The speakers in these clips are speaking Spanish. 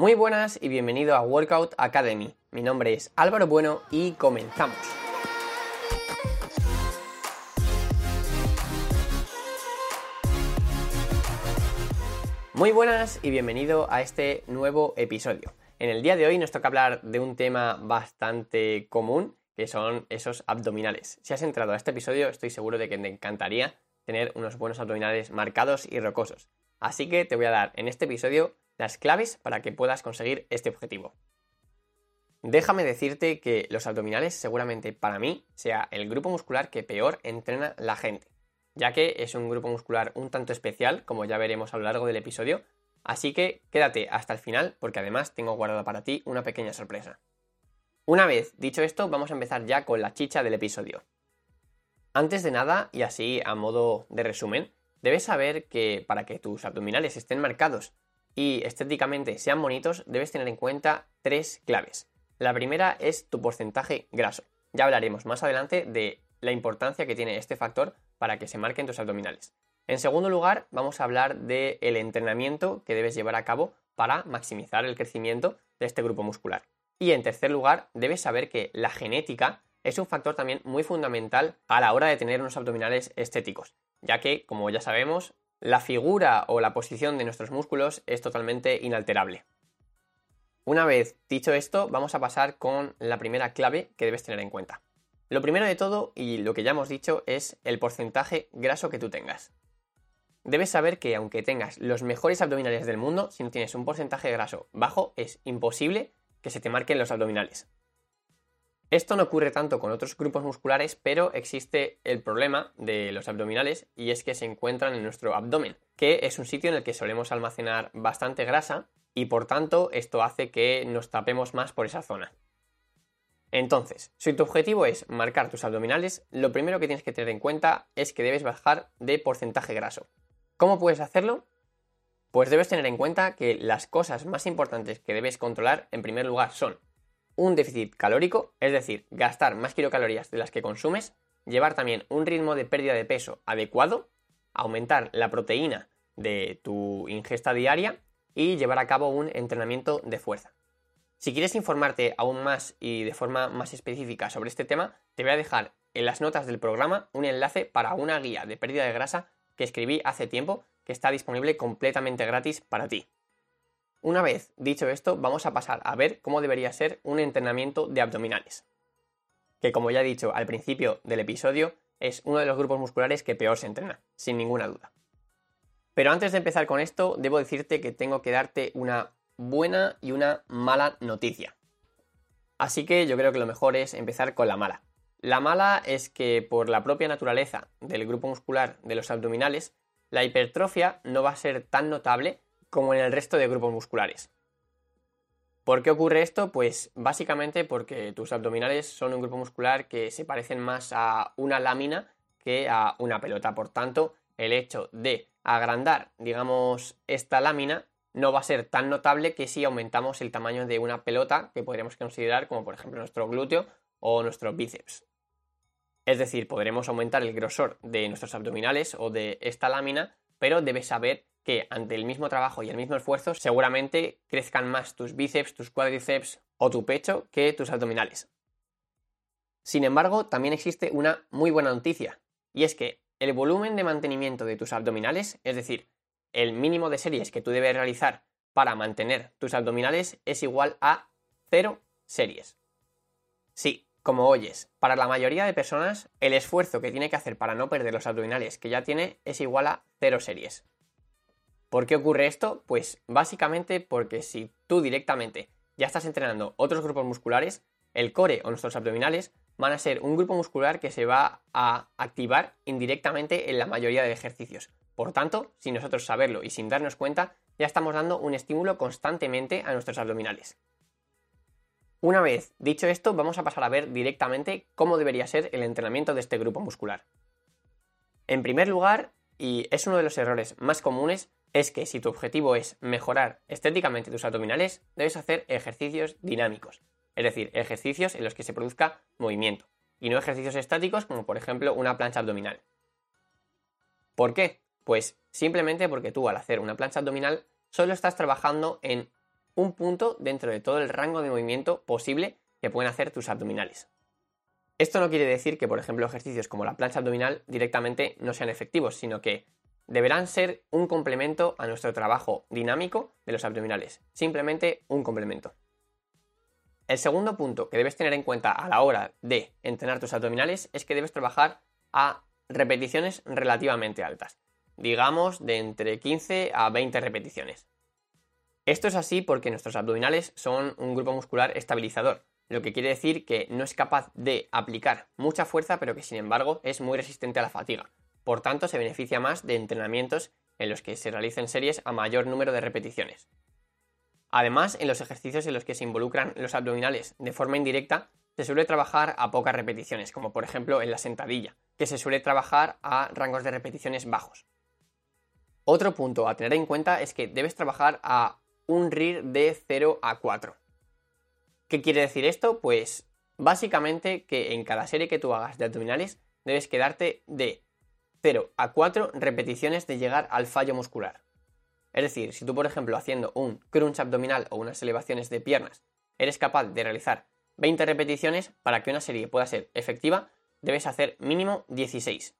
Muy buenas y bienvenido a Workout Academy. Mi nombre es Álvaro Bueno y comenzamos. Muy buenas y bienvenido a este nuevo episodio. En el día de hoy nos toca hablar de un tema bastante común, que son esos abdominales. Si has entrado a este episodio, estoy seguro de que te encantaría tener unos buenos abdominales marcados y rocosos. Así que te voy a dar en este episodio las claves para que puedas conseguir este objetivo. Déjame decirte que los abdominales seguramente para mí sea el grupo muscular que peor entrena la gente ya que es un grupo muscular un tanto especial, como ya veremos a lo largo del episodio, así que quédate hasta el final porque además tengo guardada para ti una pequeña sorpresa. Una vez dicho esto, vamos a empezar ya con la chicha del episodio. Antes de nada, y así a modo de resumen, debes saber que para que tus abdominales estén marcados y estéticamente sean bonitos, debes tener en cuenta tres claves. La primera es tu porcentaje graso. Ya hablaremos más adelante de la importancia que tiene este factor para que se marquen tus abdominales. En segundo lugar, vamos a hablar del entrenamiento que debes llevar a cabo para maximizar el crecimiento de este grupo muscular. Y en tercer lugar, debes saber que la genética es un factor también muy fundamental a la hora de tener unos abdominales estéticos, ya que, como ya sabemos, la figura o la posición de nuestros músculos es totalmente inalterable. Una vez dicho esto, vamos a pasar con la primera clave que debes tener en cuenta. Lo primero de todo, y lo que ya hemos dicho, es el porcentaje graso que tú tengas. Debes saber que aunque tengas los mejores abdominales del mundo, si no tienes un porcentaje graso bajo, es imposible que se te marquen los abdominales. Esto no ocurre tanto con otros grupos musculares, pero existe el problema de los abdominales y es que se encuentran en nuestro abdomen, que es un sitio en el que solemos almacenar bastante grasa y por tanto esto hace que nos tapemos más por esa zona. Entonces, si tu objetivo es marcar tus abdominales, lo primero que tienes que tener en cuenta es que debes bajar de porcentaje graso. ¿Cómo puedes hacerlo? Pues debes tener en cuenta que las cosas más importantes que debes controlar en primer lugar son un déficit calórico, es decir, gastar más kilocalorías de las que consumes, llevar también un ritmo de pérdida de peso adecuado, aumentar la proteína de tu ingesta diaria y llevar a cabo un entrenamiento de fuerza. Si quieres informarte aún más y de forma más específica sobre este tema, te voy a dejar en las notas del programa un enlace para una guía de pérdida de grasa que escribí hace tiempo que está disponible completamente gratis para ti. Una vez dicho esto, vamos a pasar a ver cómo debería ser un entrenamiento de abdominales. Que como ya he dicho al principio del episodio, es uno de los grupos musculares que peor se entrena, sin ninguna duda. Pero antes de empezar con esto, debo decirte que tengo que darte una buena y una mala noticia. Así que yo creo que lo mejor es empezar con la mala. La mala es que por la propia naturaleza del grupo muscular de los abdominales, la hipertrofia no va a ser tan notable como en el resto de grupos musculares. ¿Por qué ocurre esto? Pues básicamente porque tus abdominales son un grupo muscular que se parecen más a una lámina que a una pelota. Por tanto, el hecho de agrandar, digamos, esta lámina no va a ser tan notable que si aumentamos el tamaño de una pelota que podríamos considerar como por ejemplo nuestro glúteo o nuestro bíceps. Es decir, podremos aumentar el grosor de nuestros abdominales o de esta lámina, pero debes saber que ante el mismo trabajo y el mismo esfuerzo seguramente crezcan más tus bíceps, tus cuádriceps o tu pecho que tus abdominales. Sin embargo, también existe una muy buena noticia, y es que el volumen de mantenimiento de tus abdominales, es decir, el mínimo de series que tú debes realizar para mantener tus abdominales es igual a 0 series. Sí, como oyes, para la mayoría de personas el esfuerzo que tiene que hacer para no perder los abdominales que ya tiene es igual a 0 series. ¿Por qué ocurre esto? Pues básicamente porque si tú directamente ya estás entrenando otros grupos musculares, el core o nuestros abdominales van a ser un grupo muscular que se va a activar indirectamente en la mayoría de ejercicios. Por tanto, sin nosotros saberlo y sin darnos cuenta, ya estamos dando un estímulo constantemente a nuestros abdominales. Una vez dicho esto, vamos a pasar a ver directamente cómo debería ser el entrenamiento de este grupo muscular. En primer lugar, y es uno de los errores más comunes, es que si tu objetivo es mejorar estéticamente tus abdominales, debes hacer ejercicios dinámicos, es decir, ejercicios en los que se produzca movimiento, y no ejercicios estáticos como por ejemplo una plancha abdominal. ¿Por qué? Pues simplemente porque tú al hacer una plancha abdominal solo estás trabajando en un punto dentro de todo el rango de movimiento posible que pueden hacer tus abdominales. Esto no quiere decir que, por ejemplo, ejercicios como la plancha abdominal directamente no sean efectivos, sino que deberán ser un complemento a nuestro trabajo dinámico de los abdominales, simplemente un complemento. El segundo punto que debes tener en cuenta a la hora de entrenar tus abdominales es que debes trabajar a repeticiones relativamente altas, digamos de entre 15 a 20 repeticiones. Esto es así porque nuestros abdominales son un grupo muscular estabilizador, lo que quiere decir que no es capaz de aplicar mucha fuerza, pero que sin embargo es muy resistente a la fatiga. Por tanto, se beneficia más de entrenamientos en los que se realicen series a mayor número de repeticiones. Además, en los ejercicios en los que se involucran los abdominales de forma indirecta, se suele trabajar a pocas repeticiones, como por ejemplo en la sentadilla, que se suele trabajar a rangos de repeticiones bajos. Otro punto a tener en cuenta es que debes trabajar a un RIR de 0 a 4. ¿Qué quiere decir esto? Pues básicamente que en cada serie que tú hagas de abdominales debes quedarte de 0 a 4 repeticiones de llegar al fallo muscular. Es decir, si tú por ejemplo haciendo un crunch abdominal o unas elevaciones de piernas eres capaz de realizar 20 repeticiones, para que una serie pueda ser efectiva debes hacer mínimo 16.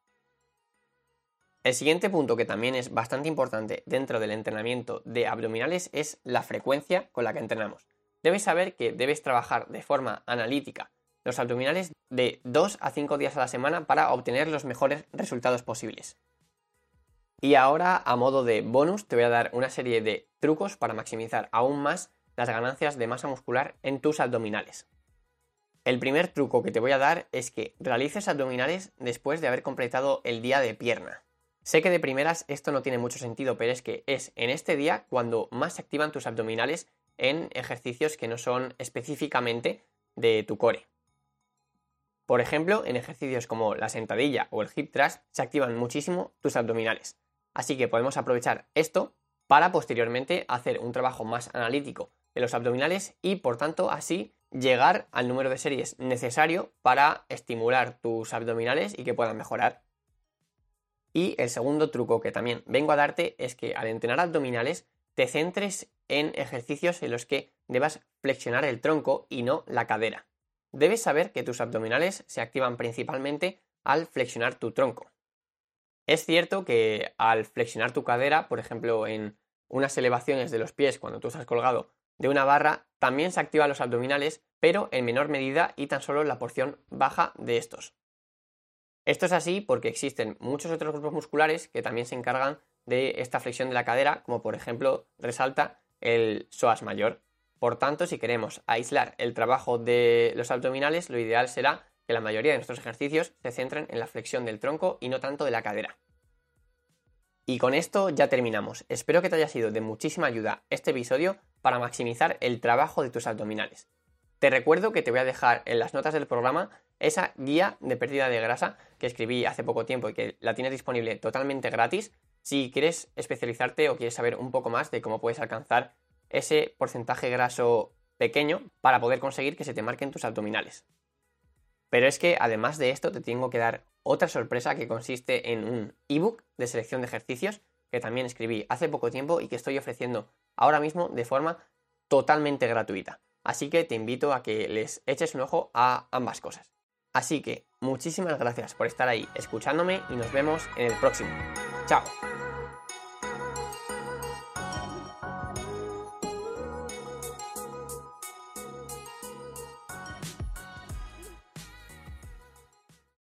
El siguiente punto que también es bastante importante dentro del entrenamiento de abdominales es la frecuencia con la que entrenamos. Debes saber que debes trabajar de forma analítica los abdominales de 2 a 5 días a la semana para obtener los mejores resultados posibles. Y ahora, a modo de bonus, te voy a dar una serie de trucos para maximizar aún más las ganancias de masa muscular en tus abdominales. El primer truco que te voy a dar es que realices abdominales después de haber completado el día de pierna. Sé que de primeras esto no tiene mucho sentido, pero es que es en este día cuando más se activan tus abdominales en ejercicios que no son específicamente de tu core. Por ejemplo, en ejercicios como la sentadilla o el hip thrust se activan muchísimo tus abdominales. Así que podemos aprovechar esto para posteriormente hacer un trabajo más analítico de los abdominales y por tanto así llegar al número de series necesario para estimular tus abdominales y que puedan mejorar. Y el segundo truco que también vengo a darte es que al entrenar abdominales te centres en ejercicios en los que debas flexionar el tronco y no la cadera. Debes saber que tus abdominales se activan principalmente al flexionar tu tronco. Es cierto que al flexionar tu cadera, por ejemplo en unas elevaciones de los pies cuando tú estás colgado de una barra, también se activan los abdominales, pero en menor medida y tan solo la porción baja de estos. Esto es así porque existen muchos otros grupos musculares que también se encargan de esta flexión de la cadera, como por ejemplo resalta el psoas mayor. Por tanto, si queremos aislar el trabajo de los abdominales, lo ideal será que la mayoría de nuestros ejercicios se centren en la flexión del tronco y no tanto de la cadera. Y con esto ya terminamos. Espero que te haya sido de muchísima ayuda este episodio para maximizar el trabajo de tus abdominales. Te recuerdo que te voy a dejar en las notas del programa esa guía de pérdida de grasa que escribí hace poco tiempo y que la tienes disponible totalmente gratis si quieres especializarte o quieres saber un poco más de cómo puedes alcanzar ese porcentaje graso pequeño para poder conseguir que se te marquen tus abdominales. Pero es que además de esto te tengo que dar otra sorpresa que consiste en un ebook de selección de ejercicios que también escribí hace poco tiempo y que estoy ofreciendo ahora mismo de forma totalmente gratuita. Así que te invito a que les eches un ojo a ambas cosas. Así que muchísimas gracias por estar ahí escuchándome y nos vemos en el próximo. Chao.